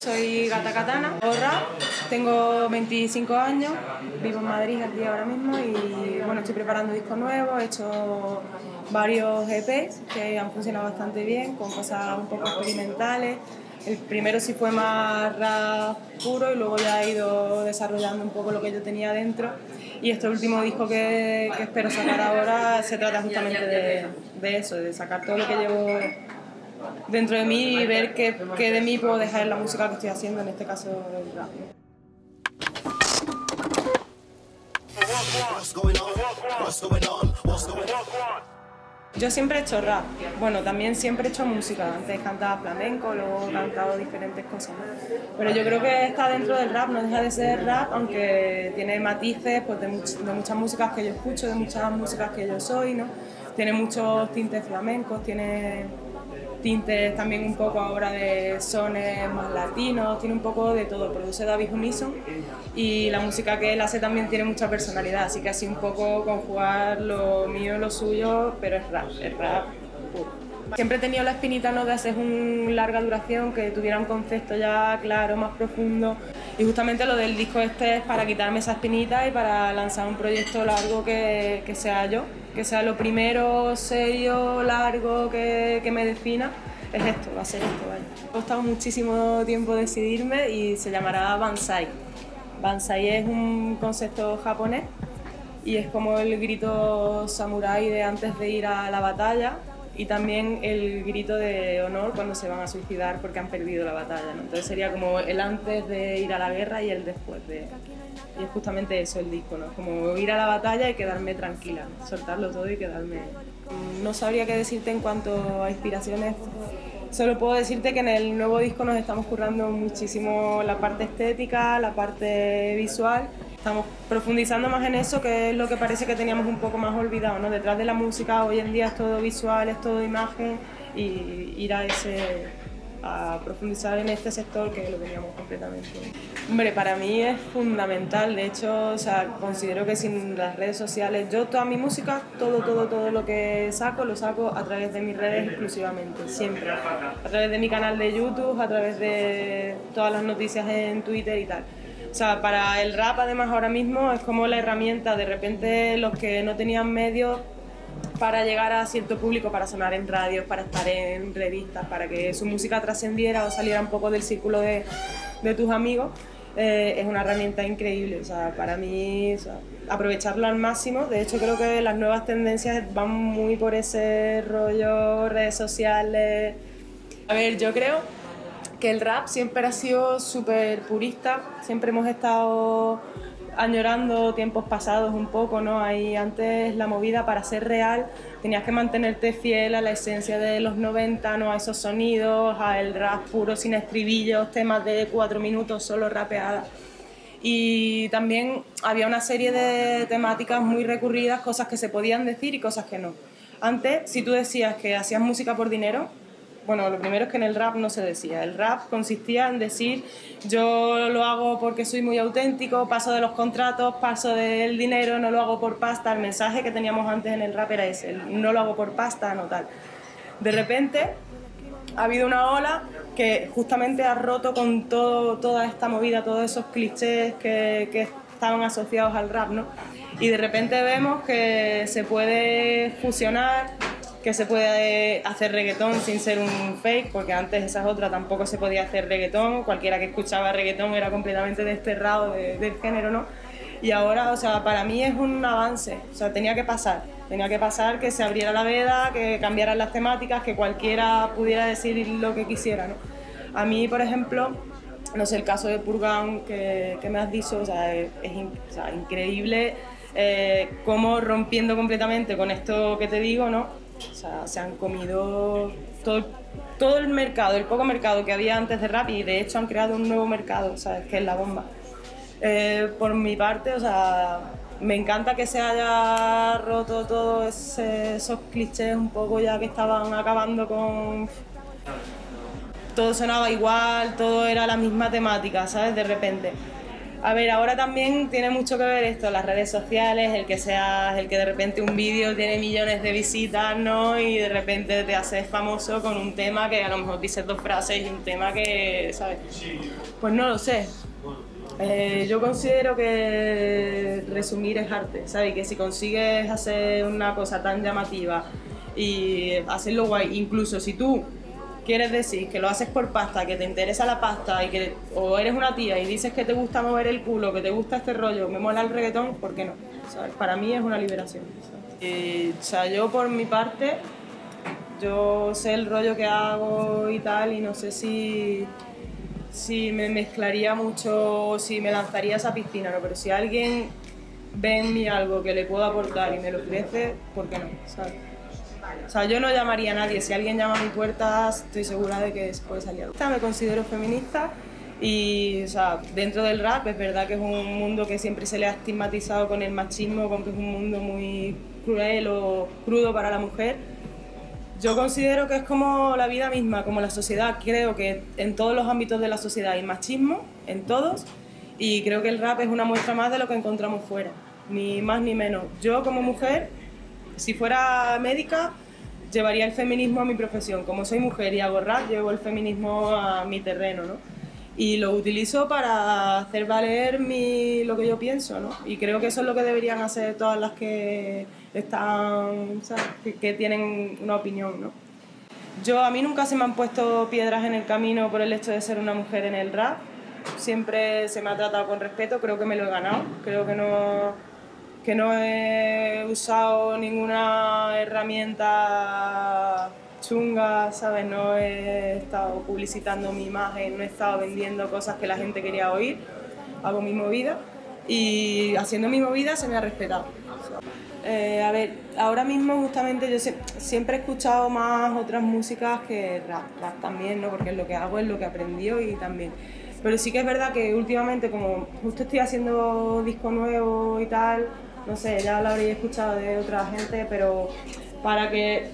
Soy Gata Katana, Borra, tengo 25 años, vivo en Madrid aquí ahora mismo y bueno, estoy preparando discos nuevos, he hecho varios EPs que han funcionado bastante bien, con cosas un poco experimentales. El primero sí fue más rap puro y luego ya he ido desarrollando un poco lo que yo tenía dentro. Y este último disco que, espero sacar ahora se trata justamente de eso, de sacar todo lo que llevo dentro de mí y ver qué, qué, de mí puedo dejar en la música que estoy haciendo, en este caso el rap. Yo siempre he hecho rap, bueno, también siempre he hecho música, antes cantaba flamenco, luego he cantado diferentes cosas, pero yo creo que está dentro del rap, no deja de ser rap, aunque tiene matices pues, de, de muchas músicas que yo escucho, de muchas músicas que yo soy, ¿no? tiene muchos tintes flamencos, tiene tintes también un poco ahora de sones más latinos, tiene un poco de todo, produce David Unison y la música que él hace también tiene mucha personalidad, así que así un poco conjugar lo mío lo suyo, pero es rap, es rap. Siempre he tenido la espinita ¿no? de hacer un larga duración, que tuviera un concepto ya claro, más profundo. Y justamente lo del disco este es para quitarme esa espinita y para lanzar un proyecto largo que, que sea yo, que sea lo primero serio, largo, que, que me defina. Es esto, va a ser esto, vaya. Me ha costado muchísimo tiempo decidirme y se llamará Bansai. Bansai es un concepto japonés y es como el grito samurái de antes de ir a la batalla y también el grito de honor cuando se van a suicidar porque han perdido la batalla. ¿no? Entonces sería como el antes de ir a la guerra y el después de... Y es justamente eso el disco, ¿no? como ir a la batalla y quedarme tranquila, soltarlo todo y quedarme... No sabría qué decirte en cuanto a inspiraciones, solo puedo decirte que en el nuevo disco nos estamos currando muchísimo la parte estética, la parte visual estamos profundizando más en eso, que es lo que parece que teníamos un poco más olvidado, ¿no? Detrás de la música hoy en día es todo visual, es todo imagen y ir a ese a profundizar en este sector que lo teníamos completamente. Hombre, para mí es fundamental, de hecho, o sea, considero que sin las redes sociales, yo toda mi música, todo, todo, todo lo que saco, lo saco a través de mis redes exclusivamente, siempre. A través de mi canal de YouTube, a través de todas las noticias en Twitter y tal. Sea, para el rap además ahora mismo es como la herramienta, de repente los que no tenían medios para llegar a cierto público, para sonar en radios, para estar en revistas, para que su música trascendiera o saliera un poco del círculo de, de tus amigos, eh, es una herramienta increíble. O sea, para mí, o sea, aprovecharlo al máximo. De hecho, creo que las nuevas tendencias van muy por ese rollo, redes sociales. A ver, yo creo que el rap siempre ha sido súper purista, siempre hemos estado añorando tiempos pasados un poco, ¿no? Ahí antes la movida para ser real tenías que mantenerte fiel a la esencia de los 90, ¿no? A esos sonidos, a el rap puro sin estribillos, temas de cuatro minutos solo rapeada. Y también había una serie de temáticas muy recurridas, cosas que se podían decir y cosas que no. Antes, si tú decías que hacías música por dinero, bueno, lo primero es que en el rap no se decía. El rap consistía en decir, yo lo hago porque soy muy auténtico, paso de los contratos, paso del dinero, no lo hago por pasta. El mensaje que teníamos antes en el rap era ese, no lo hago por pasta, no tal. De repente ha habido una ola que justamente ha roto con todo, toda esta movida, todos esos clichés que, que estaban asociados al rap, ¿no? Y de repente vemos que se puede fusionar que se puede hacer reggaetón sin ser un fake, porque antes esa es otra, tampoco se podía hacer reggaetón, cualquiera que escuchaba reggaetón era completamente desterrado de, del género, ¿no? Y ahora, o sea, para mí es un avance, o sea, tenía que pasar, tenía que pasar que se abriera la veda, que cambiaran las temáticas, que cualquiera pudiera decir lo que quisiera, ¿no? A mí, por ejemplo, no sé, el caso de Purgan que, que me has dicho, o sea, es, es o sea, increíble eh, cómo rompiendo completamente con esto que te digo, ¿no? O sea, se han comido todo, todo el mercado, el poco mercado que había antes de rap y de hecho han creado un nuevo mercado, ¿sabes? Que es la bomba. Eh, por mi parte, o sea, me encanta que se haya roto todos esos clichés un poco ya que estaban acabando con... Todo sonaba igual, todo era la misma temática, ¿sabes? De repente. A ver, ahora también tiene mucho que ver esto, las redes sociales, el que sea, el que de repente un vídeo tiene millones de visitas, ¿no? Y de repente te haces famoso con un tema que a lo mejor dices dos frases y un tema que, ¿sabes? Pues no lo sé. Eh, yo considero que resumir es arte, ¿sabes? Que si consigues hacer una cosa tan llamativa y hacerlo guay, incluso si tú quieres decir que lo haces por pasta, que te interesa la pasta y que o eres una tía y dices que te gusta mover el culo, que te gusta este rollo, me mola el reggaetón, ¿por qué no? Para mí es una liberación. Eh, o sea, yo por mi parte, yo sé el rollo que hago y tal y no sé si, si me mezclaría mucho si me lanzaría a esa piscina, ¿no? pero si alguien ve en mí algo que le puedo aportar y me lo ofrece, ¿por qué no? ¿sabes? O sea, yo no llamaría a nadie. Si alguien llama a mi puerta, estoy segura de que se puede salir. Me considero feminista y, o sea, dentro del rap es verdad que es un mundo que siempre se le ha estigmatizado con el machismo, con que es un mundo muy cruel o crudo para la mujer. Yo considero que es como la vida misma, como la sociedad. Creo que en todos los ámbitos de la sociedad hay machismo, en todos, y creo que el rap es una muestra más de lo que encontramos fuera, ni más ni menos. Yo como mujer si fuera médica, llevaría el feminismo a mi profesión. Como soy mujer y hago rap, llevo el feminismo a mi terreno, ¿no? Y lo utilizo para hacer valer mi, lo que yo pienso, ¿no? Y creo que eso es lo que deberían hacer todas las que están, Que, que, tienen una opinión, ¿no? Yo, a mí nunca se me han puesto piedras en el camino por el hecho de ser una mujer en el rap. Siempre se me ha tratado con respeto, creo que me lo he ganado. Creo que no que no he usado ninguna herramienta chunga, ¿sabes? No he estado publicitando mi imagen, no he estado vendiendo cosas que la gente quería oír, hago mi movida y haciendo mi movida se me ha respetado. Eh, a ver, ahora mismo justamente yo siempre he escuchado más otras músicas que rap, rap también, ¿no? Porque lo que hago, es lo que aprendí y también. Pero sí que es verdad que últimamente, como justo estoy haciendo disco nuevo y tal, no sé, ya lo habréis escuchado de otra gente, pero para que,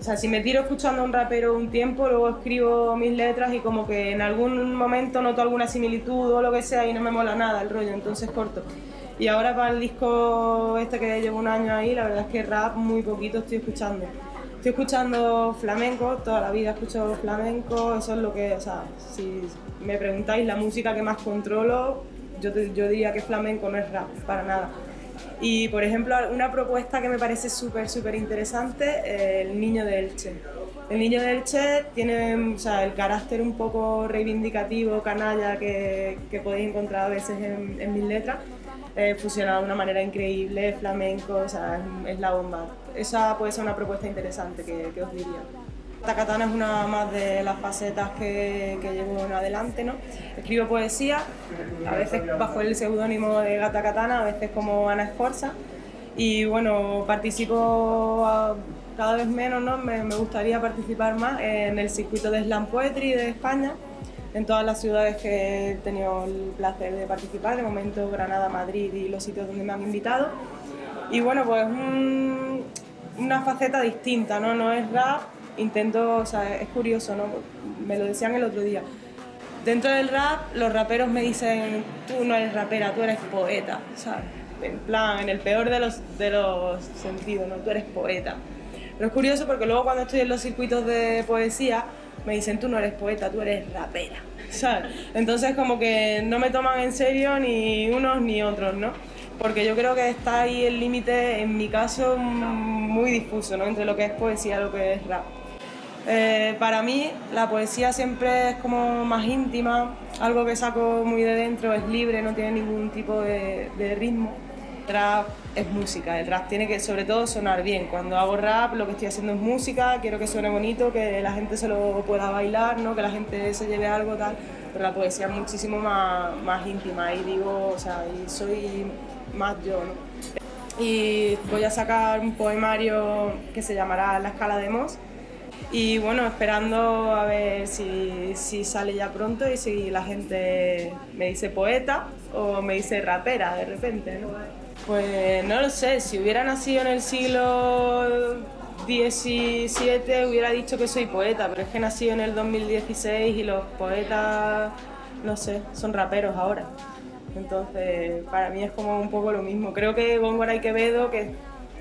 o sea, si me tiro escuchando a un rapero un tiempo, luego escribo mis letras y como que en algún momento noto alguna similitud o lo que sea y no me mola nada el rollo, entonces corto. Y ahora para el disco este que llevo un año ahí, la verdad es que rap muy poquito estoy escuchando. Estoy escuchando flamenco, toda la vida escucho flamenco, eso es lo que, o sea, si me preguntáis la música que más controlo, yo, yo diría que flamenco no es rap, para nada. Y, por ejemplo, una propuesta que me parece súper, súper interesante, el niño de Elche. El niño de Elche tiene o sea, el carácter un poco reivindicativo, canalla, que, que podéis encontrar a veces en, en mis letras, eh, fusionado de una manera increíble, flamenco, o sea, es, la bomba. Esa puede ser una propuesta interesante que, que os diría. Katana es una más de las facetas que, que, llevo en adelante, ¿no? Escribo poesía, a veces bajo el seudónimo de Gata Katana, a veces como Ana Esforza, y bueno, participo cada vez menos, ¿no? Me, gustaría participar más en el circuito de Slam Poetry de España, en todas las ciudades que he tenido el placer de participar, de momento Granada, Madrid y los sitios donde me han invitado. Y bueno, pues un, una faceta distinta, ¿no? No es rap, intento, o sea, es curioso, ¿no? Me lo decían el otro día. Dentro del rap, los raperos me dicen, tú no eres rapera, tú eres poeta, ¿sabes? En plan, en el peor de los, de los sentidos, ¿no? Tú eres poeta. Pero es curioso porque luego cuando estoy en los circuitos de poesía, me dicen, tú no eres poeta, tú eres rapera, ¿sabes? Entonces como que no me toman en serio ni unos ni otros, ¿no? Porque yo creo que está ahí el límite, en mi caso, muy difuso, ¿no? Entre lo que es poesía y lo que es rap. Eh, para mí la poesía siempre es como más íntima, algo que saco muy de dentro, es libre, no tiene ningún tipo de, ritmo. El rap es música, el rap tiene que sobre todo sonar bien. Cuando hago rap lo que estoy haciendo es música, quiero que suene bonito, que la gente se lo pueda bailar, ¿no? que la gente se lleve algo tal, pero la poesía es muchísimo más, más íntima y digo, o sea, y soy más yo. ¿no? Y voy a sacar un poemario que se llamará La escala de Moss y bueno, esperando a ver si, si, sale ya pronto y si la gente me dice poeta o me dice rapera de repente, ¿no? Pues no lo sé, si hubiera nacido en el siglo XVII hubiera dicho que soy poeta, pero es que nací en el 2016 y los poetas, no sé, son raperos ahora. Entonces, para mí es como un poco lo mismo. Creo que Góngora y Quevedo, que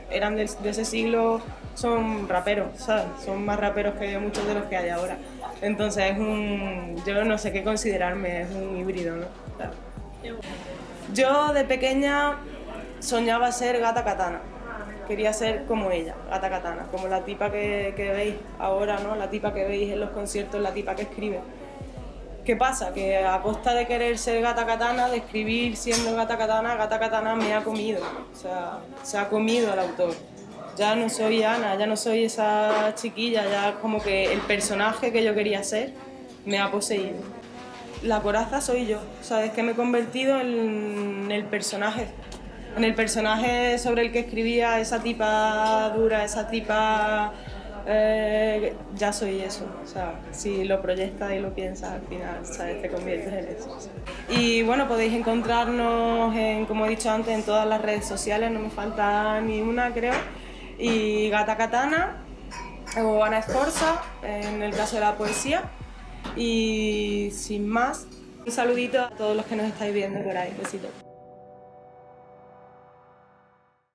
eran de, ese siglo, son raperos, ¿sabes? Son más raperos que muchos de los que hay ahora. Entonces, es un. Yo no sé qué considerarme, es un híbrido, ¿no? Yo de pequeña soñaba ser gata katana. Quería ser como ella, gata katana, como la tipa que, que veis ahora, ¿no? La tipa que veis en los conciertos, la tipa que escribe. ¿Qué pasa? Que a costa de querer ser gata katana, de escribir siendo gata katana, gata katana me ha comido. O sea, se ha comido al autor. Ya no soy Ana, ya no soy esa chiquilla, ya como que el personaje que yo quería ser me ha poseído. La coraza soy yo, ¿sabes? Que me he convertido en el personaje. En el personaje sobre el que escribía esa tipa dura, esa tipa eh, ya soy eso. O sea, si lo proyectas y lo piensas, al final, ¿sabes? Te conviertes en eso. Y bueno, podéis encontrarnos, en, como he dicho antes, en todas las redes sociales, no me falta ni una, creo. Y Gata Katana o Ana Esforza, en el caso de la poesía. Y sin más, un saludito a todos los que nos estáis viendo por ahí. Besitos.